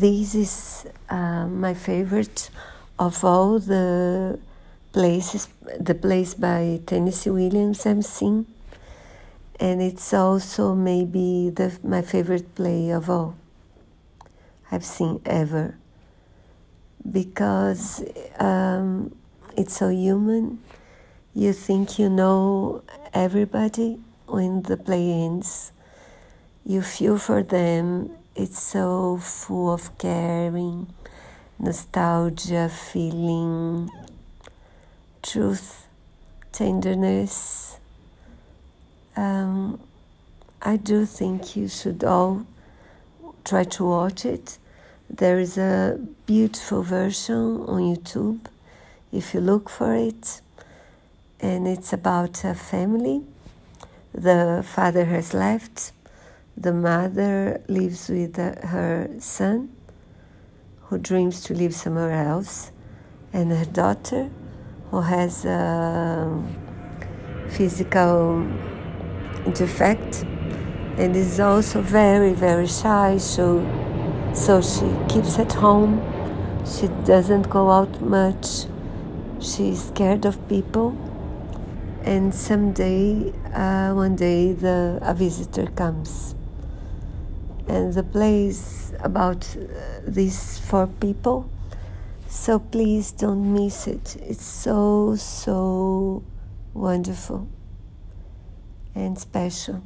this is uh, my favorite of all the places, the place by Tennessee Williams I've seen, and it's also maybe the, my favorite play of all I've seen ever because um, it's so human. You think you know everybody when the play ends. You feel for them. It's so full of caring, nostalgia, feeling, truth, tenderness. Um, I do think you should all try to watch it. There is a beautiful version on YouTube if you look for it, and it's about a family. The father has left, the mother lives with her son, who dreams to live somewhere else, and her daughter, who has a physical defect and is also very, very shy. So, so she keeps at home. She doesn't go out much. She's scared of people. And someday, uh, one day, the a visitor comes, and the play is about uh, these four people. So please don't miss it. It's so so wonderful and special.